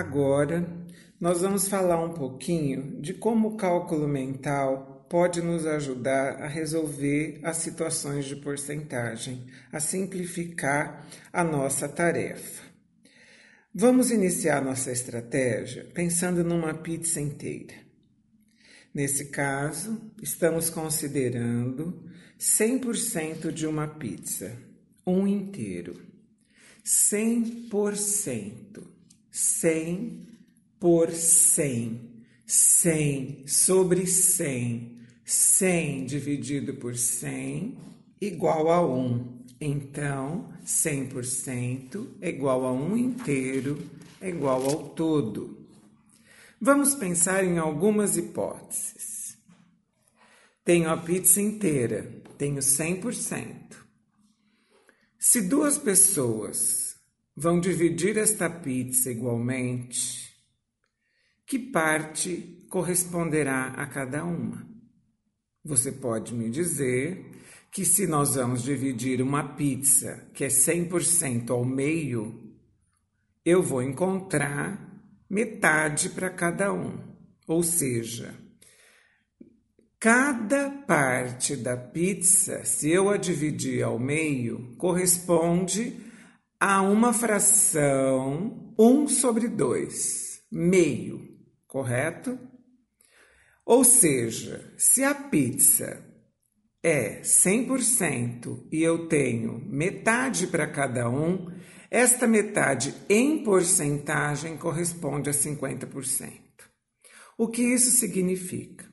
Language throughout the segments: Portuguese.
Agora, nós vamos falar um pouquinho de como o cálculo mental pode nos ajudar a resolver as situações de porcentagem, a simplificar a nossa tarefa. Vamos iniciar nossa estratégia pensando numa pizza inteira. Nesse caso, estamos considerando 100% de uma pizza, um inteiro. 100%. 100 por 100. 100 sobre 100. 100 dividido por 100 igual a 1. Então, 100% é igual a 1 inteiro é igual ao todo. Vamos pensar em algumas hipóteses. Tenho a pizza inteira, tenho 100%. Se duas pessoas vão dividir esta pizza igualmente, que parte corresponderá a cada uma? Você pode me dizer que se nós vamos dividir uma pizza que é 100% ao meio, eu vou encontrar metade para cada um. Ou seja, Cada parte da pizza, se eu a dividir ao meio, corresponde a uma fração 1 sobre 2, meio, correto? Ou seja, se a pizza é 100% e eu tenho metade para cada um, esta metade em porcentagem corresponde a 50%. O que isso significa?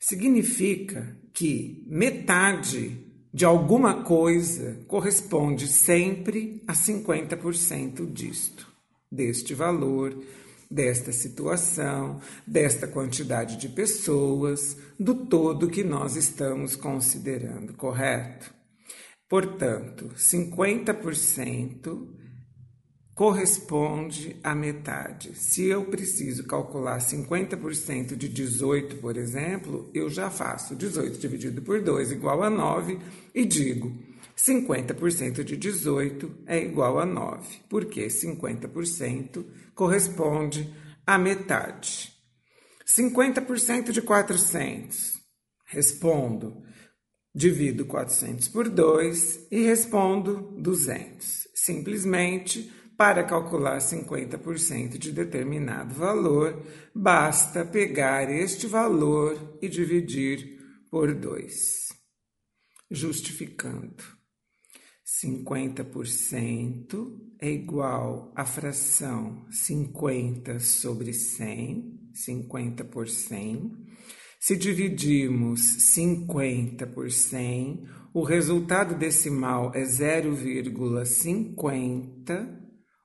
Significa que metade de alguma coisa corresponde sempre a 50% disto, deste valor, desta situação, desta quantidade de pessoas, do todo que nós estamos considerando, correto? Portanto, 50% corresponde à metade. Se eu preciso calcular 50% de 18, por exemplo, eu já faço 18 dividido por 2 igual a 9 e digo 50% de 18 é igual a 9, porque 50% corresponde à metade. 50% de 400, respondo, divido 400 por 2 e respondo 200. Simplesmente para calcular 50% de determinado valor, basta pegar este valor e dividir por 2. Justificando. 50% é igual à fração 50 sobre 100, 50 por 100. Se dividirmos 50 por 100, o resultado decimal é 0,50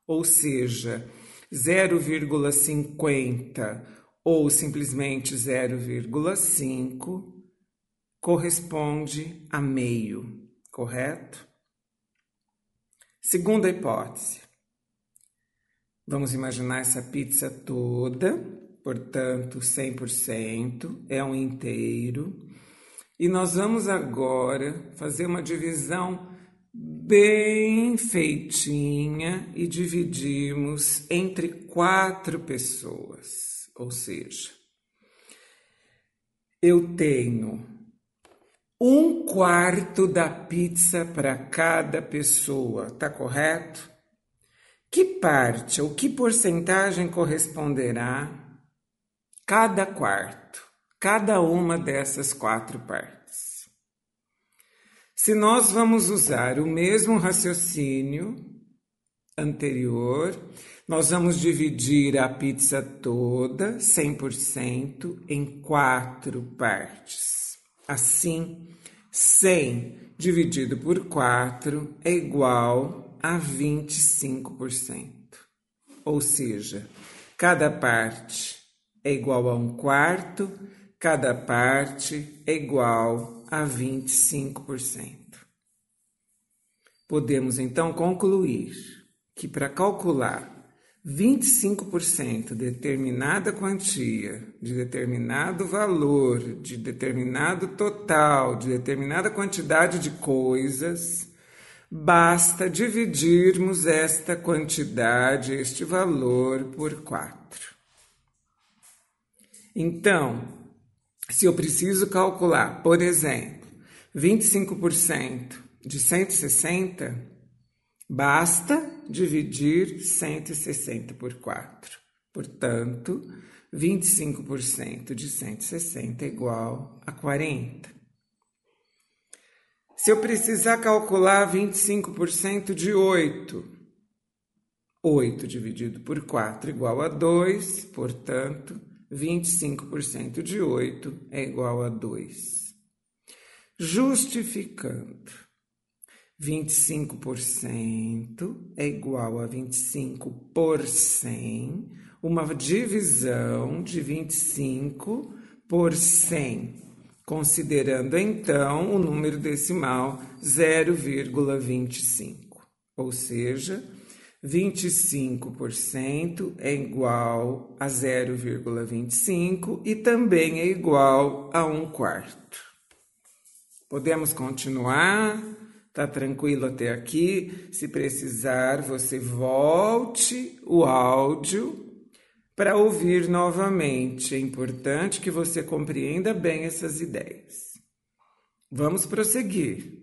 ou seja, 0,50 ou simplesmente 0,5 corresponde a meio, correto? Segunda hipótese. Vamos imaginar essa pizza toda, portanto, 100% é um inteiro. E nós vamos agora fazer uma divisão bem feitinha e dividimos entre quatro pessoas. Ou seja, eu tenho um quarto da pizza para cada pessoa, tá correto? Que parte ou que porcentagem corresponderá cada quarto, cada uma dessas quatro partes? Se nós vamos usar o mesmo raciocínio anterior, nós vamos dividir a pizza toda, 100%, em quatro partes. Assim, 100 dividido por 4 é igual a 25%. Ou seja, cada parte é igual a um quarto, cada parte é igual a 25%. Podemos então concluir que para calcular 25% de determinada quantia, de determinado valor, de determinado total, de determinada quantidade de coisas, basta dividirmos esta quantidade, este valor, por 4. Então, se eu preciso calcular, por exemplo, 25% de 160, basta dividir 160 por 4. Portanto, 25% de 160 é igual a 40. Se eu precisar calcular 25% de 8, 8 dividido por 4 igual a 2, portanto, 25% de 8 é igual a 2. Justificando, 25% é igual a 25 por 100, uma divisão de 25 por 100, considerando então o número decimal 0,25, ou seja, 25% é igual a 0,25 e também é igual a 1 quarto. Podemos continuar? Tá tranquilo até aqui? Se precisar, você volte o áudio para ouvir novamente. É importante que você compreenda bem essas ideias. Vamos prosseguir.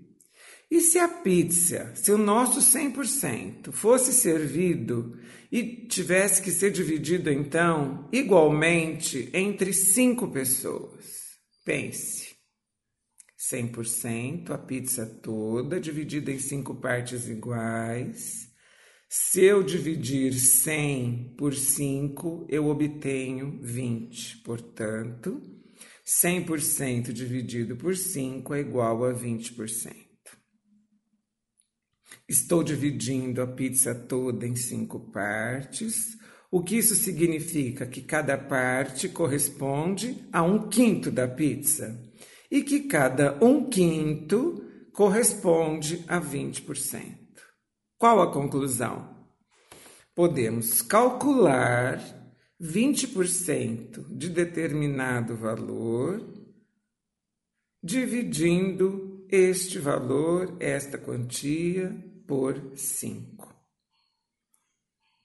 E se a pizza, se o nosso 100% fosse servido e tivesse que ser dividido então igualmente entre cinco pessoas? Pense. 100%, a pizza toda dividida em cinco partes iguais. Se eu dividir 100 por 5, eu obtenho 20. Portanto, 100% dividido por 5 é igual a 20%. Estou dividindo a pizza toda em cinco partes. O que isso significa? Que cada parte corresponde a um quinto da pizza e que cada um quinto corresponde a 20%. Qual a conclusão? Podemos calcular 20% de determinado valor dividindo este valor, esta quantia, por 5.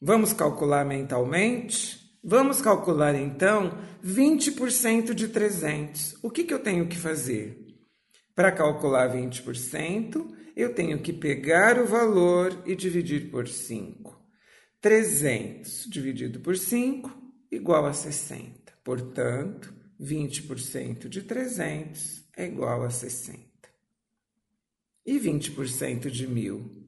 Vamos calcular mentalmente? Vamos calcular então 20% de 300. O que, que eu tenho que fazer? Para calcular 20%, eu tenho que pegar o valor e dividir por 5. 300 dividido por 5 igual a 60. Portanto, 20% de 300 é igual a 60. E 20% de 1000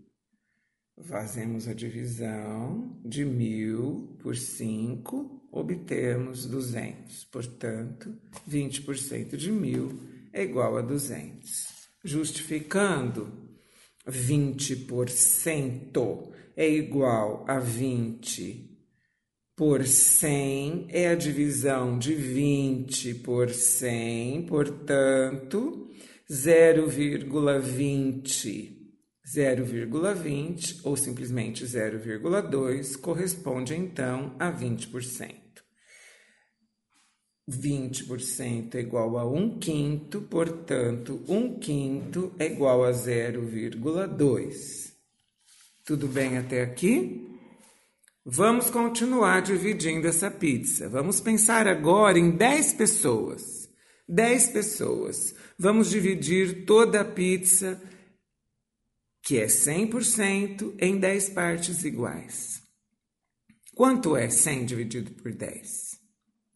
Fazemos a divisão de mil por 5, obtemos 200. Portanto, 20% de mil é igual a 200. Justificando, 20% é igual a 20 por 100, é a divisão de 20 por 100, portanto, 0,20 0,20 ou simplesmente 0,2 corresponde então a 20%. 20% é igual a 1 quinto, portanto, 1 quinto é igual a 0,2. Tudo bem até aqui? Vamos continuar dividindo essa pizza. Vamos pensar agora em 10 pessoas. 10 pessoas. Vamos dividir toda a pizza que é 100% em 10 partes iguais. Quanto é 100 dividido por 10?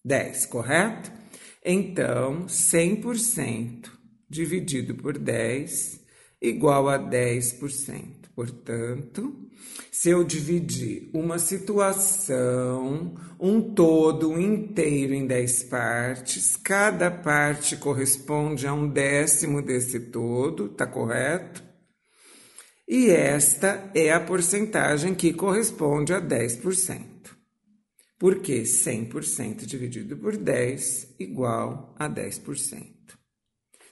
10, correto? Então, 100% dividido por 10 igual a 10%. Portanto, se eu dividir uma situação, um todo inteiro em 10 partes, cada parte corresponde a um décimo desse todo, tá correto? E esta é a porcentagem que corresponde a 10%. Porque 100% dividido por 10 igual a 10%.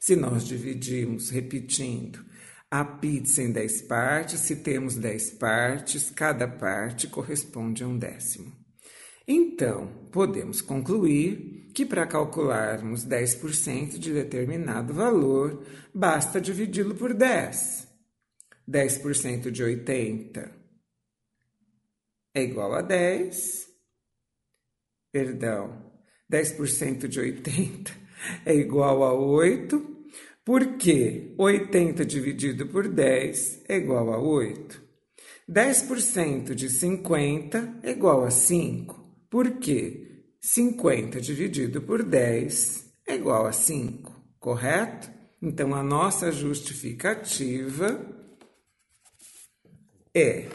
Se nós dividimos, repetindo, a pizza em 10 partes, se temos 10 partes, cada parte corresponde a um décimo. Então, podemos concluir que para calcularmos 10% de determinado valor, basta dividi-lo por 10. 10% de 80 é igual a 10. Perdão, 10% de 80 é igual a 8. Porque 80 dividido por 10 é igual a 8. 10% de 50 é igual a 5. Porque 50 dividido por 10 é igual a 5, correto? Então a nossa justificativa é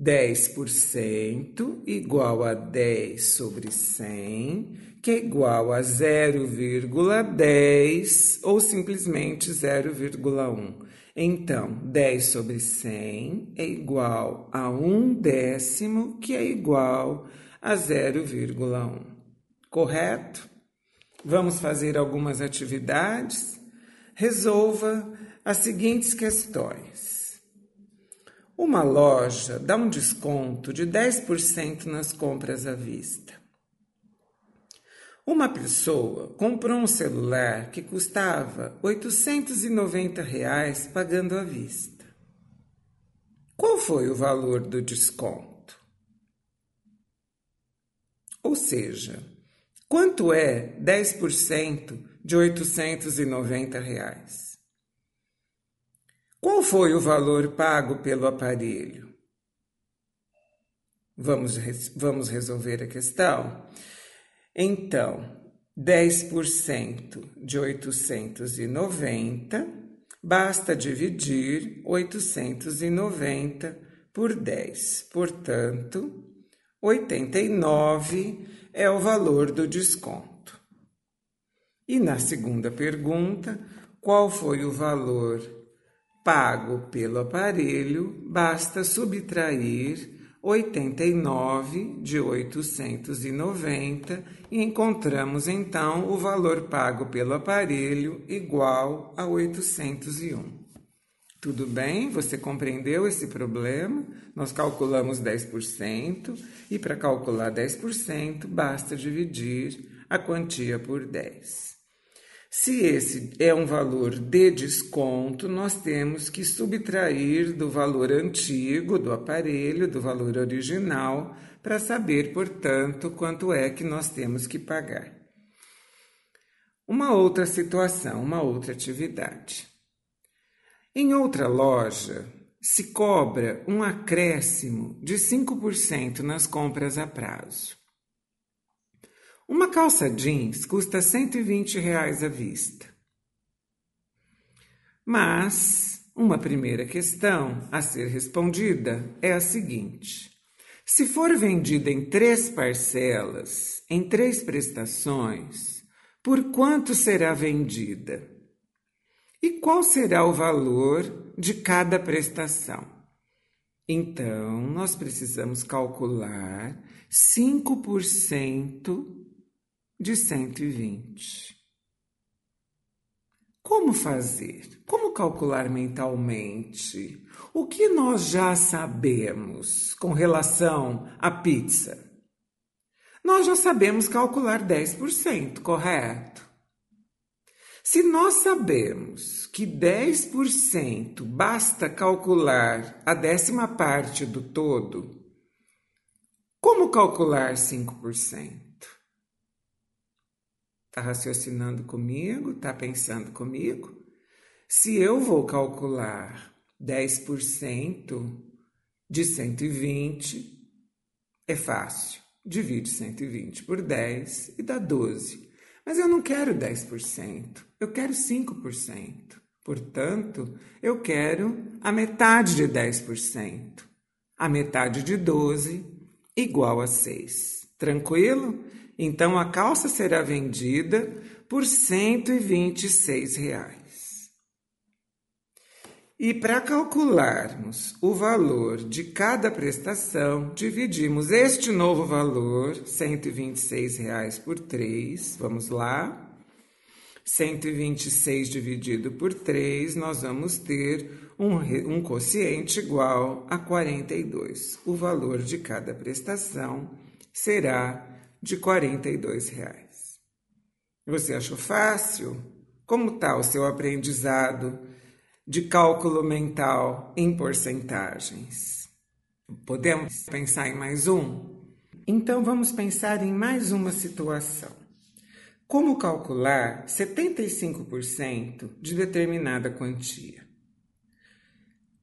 10% igual a 10 sobre 100, que é igual a 0,10 ou simplesmente 0,1. Então, 10 sobre 100 é igual a 1 décimo, que é igual a 0,1. Correto? Vamos fazer algumas atividades? Resolva as seguintes questões. Uma loja dá um desconto de 10% nas compras à vista. Uma pessoa comprou um celular que custava 890 reais pagando à vista. Qual foi o valor do desconto? Ou seja, quanto é 10% de 890 reais? Qual foi o valor pago pelo aparelho? Vamos, vamos resolver a questão? Então, 10% de 890, basta dividir 890 por 10. Portanto, 89 é o valor do desconto. E na segunda pergunta, qual foi o valor pago pelo aparelho, basta subtrair 89 de 890 e encontramos então o valor pago pelo aparelho igual a 801. Tudo bem? Você compreendeu esse problema? Nós calculamos 10% e para calcular 10% basta dividir a quantia por 10. Se esse é um valor de desconto, nós temos que subtrair do valor antigo do aparelho, do valor original, para saber, portanto, quanto é que nós temos que pagar. Uma outra situação, uma outra atividade. Em outra loja, se cobra um acréscimo de 5% nas compras a prazo. Uma calça jeans custa 120 reais à vista. Mas uma primeira questão a ser respondida é a seguinte: se for vendida em três parcelas, em três prestações, por quanto será vendida? E qual será o valor de cada prestação? Então, nós precisamos calcular 5% de 120. Como fazer? Como calcular mentalmente? O que nós já sabemos com relação à pizza? Nós já sabemos calcular 10%, correto? Se nós sabemos que 10% basta calcular a décima parte do todo, como calcular 5%? Está raciocinando comigo? Está pensando comigo? Se eu vou calcular 10% de 120, é fácil. Divide 120 por 10 e dá 12. Mas eu não quero 10%, eu quero 5%. Portanto, eu quero a metade de 10%. A metade de 12 igual a 6. Tranquilo? Então a calça será vendida por 126 reais. E para calcularmos o valor de cada prestação, dividimos este novo valor, 126 reais por 3. Vamos lá. 126 dividido por 3, nós vamos ter um, um quociente igual a 42. O valor de cada prestação será de 42 reais. Você achou fácil? Como está o seu aprendizado de cálculo mental em porcentagens. Podemos pensar em mais um? Então vamos pensar em mais uma situação. Como calcular 75% de determinada quantia?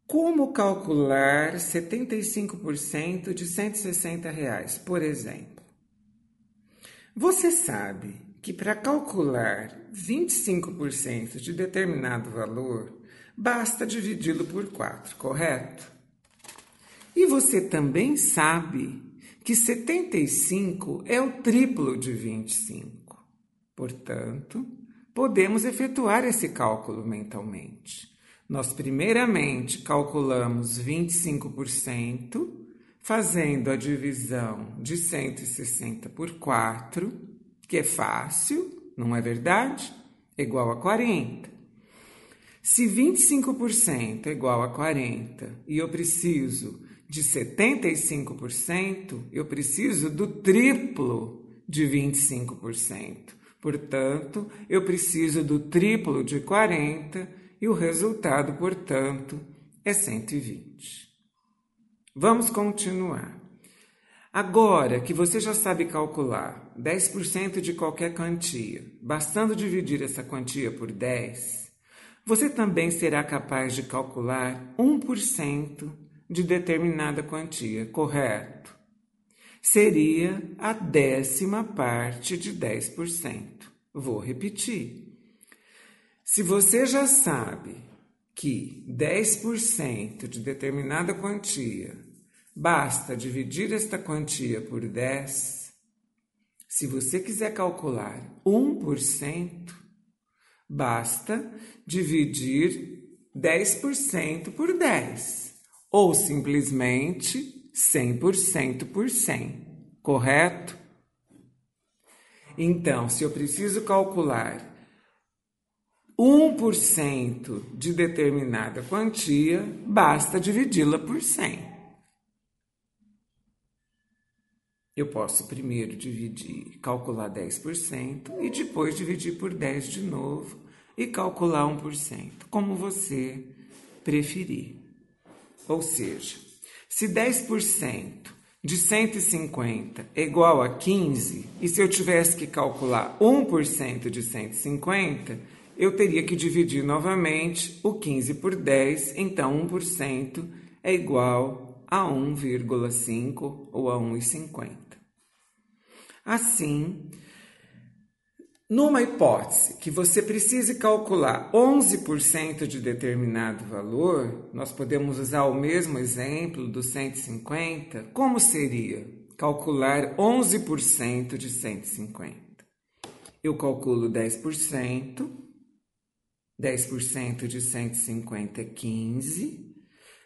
Como calcular 75% de 160 reais, por exemplo? Você sabe que para calcular 25% de determinado valor, basta dividi-lo por 4, correto? E você também sabe que 75 é o triplo de 25. Portanto, podemos efetuar esse cálculo mentalmente. Nós, primeiramente, calculamos 25%, fazendo a divisão de 160 por 4 que é fácil, não é verdade? Igual a 40. Se 25% é igual a 40 e eu preciso de 75%, eu preciso do triplo de 25%. Portanto, eu preciso do triplo de 40 e o resultado, portanto, é 120. Vamos continuar. Agora que você já sabe calcular 10% de qualquer quantia, bastando dividir essa quantia por 10, você também será capaz de calcular 1% de determinada quantia, correto? Seria a décima parte de 10%. Vou repetir. Se você já sabe que 10% de determinada quantia Basta dividir esta quantia por 10. Se você quiser calcular 1%, basta dividir 10% por 10, ou simplesmente 100% por 100, correto? Então, se eu preciso calcular 1% de determinada quantia, basta dividi-la por 100. Eu posso primeiro dividir, calcular 10% e depois dividir por 10 de novo e calcular 1%, como você preferir. Ou seja, se 10% de 150 é igual a 15, e se eu tivesse que calcular 1% de 150, eu teria que dividir novamente o 15 por 10, então 1% é igual a 1,5 ou a 1,50. Assim, numa hipótese que você precise calcular 11% de determinado valor, nós podemos usar o mesmo exemplo do 150. Como seria calcular 11% de 150? Eu calculo 10%, 10% de 150 é 15,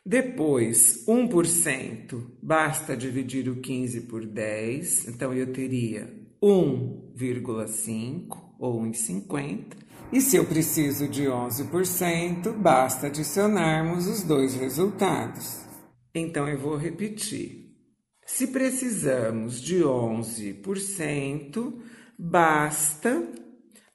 depois, 1%, basta dividir o 15 por 10, então eu teria 1,5 ou 1,50. E se eu preciso de 11%, basta adicionarmos os dois resultados. Então eu vou repetir. Se precisamos de 11%, basta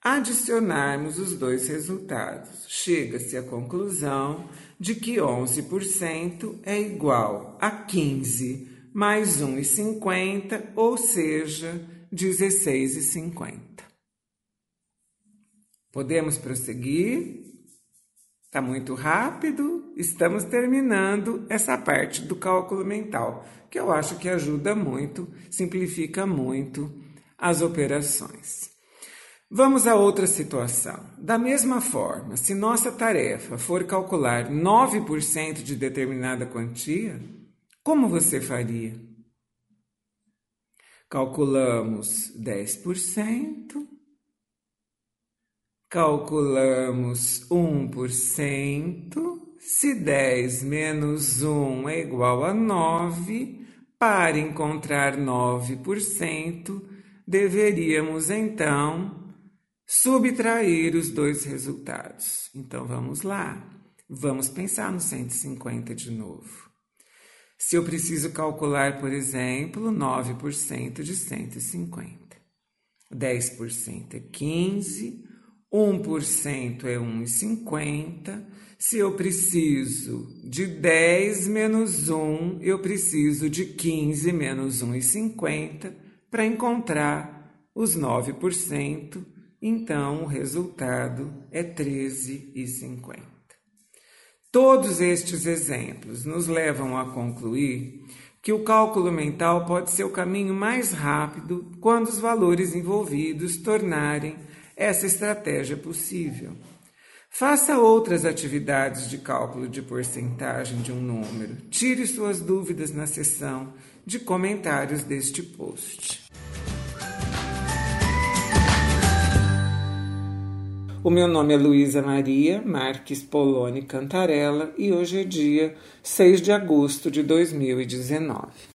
adicionarmos os dois resultados. Chega-se à conclusão de que 11% é igual a 15 mais 1,50, ou seja, 16,50. Podemos prosseguir? Está muito rápido? Estamos terminando essa parte do cálculo mental, que eu acho que ajuda muito, simplifica muito as operações. Vamos a outra situação. Da mesma forma, se nossa tarefa for calcular 9% de determinada quantia, como você faria? Calculamos 10%, calculamos 1%, se 10 menos 1 é igual a 9, para encontrar 9%, deveríamos então subtrair os dois resultados. Então vamos lá. Vamos pensar no 150 de novo. Se eu preciso calcular, por exemplo, 9% de 150. 10% é 15, 1% é 1,50. Se eu preciso de 10 menos 1, eu preciso de 15 menos 1,50 para encontrar os 9%. Então, o resultado é 13,50. Todos estes exemplos nos levam a concluir que o cálculo mental pode ser o caminho mais rápido quando os valores envolvidos tornarem essa estratégia possível. Faça outras atividades de cálculo de porcentagem de um número. Tire suas dúvidas na seção de comentários deste post. O meu nome é Luísa Maria Marques Poloni Cantarella e hoje é dia 6 de agosto de 2019.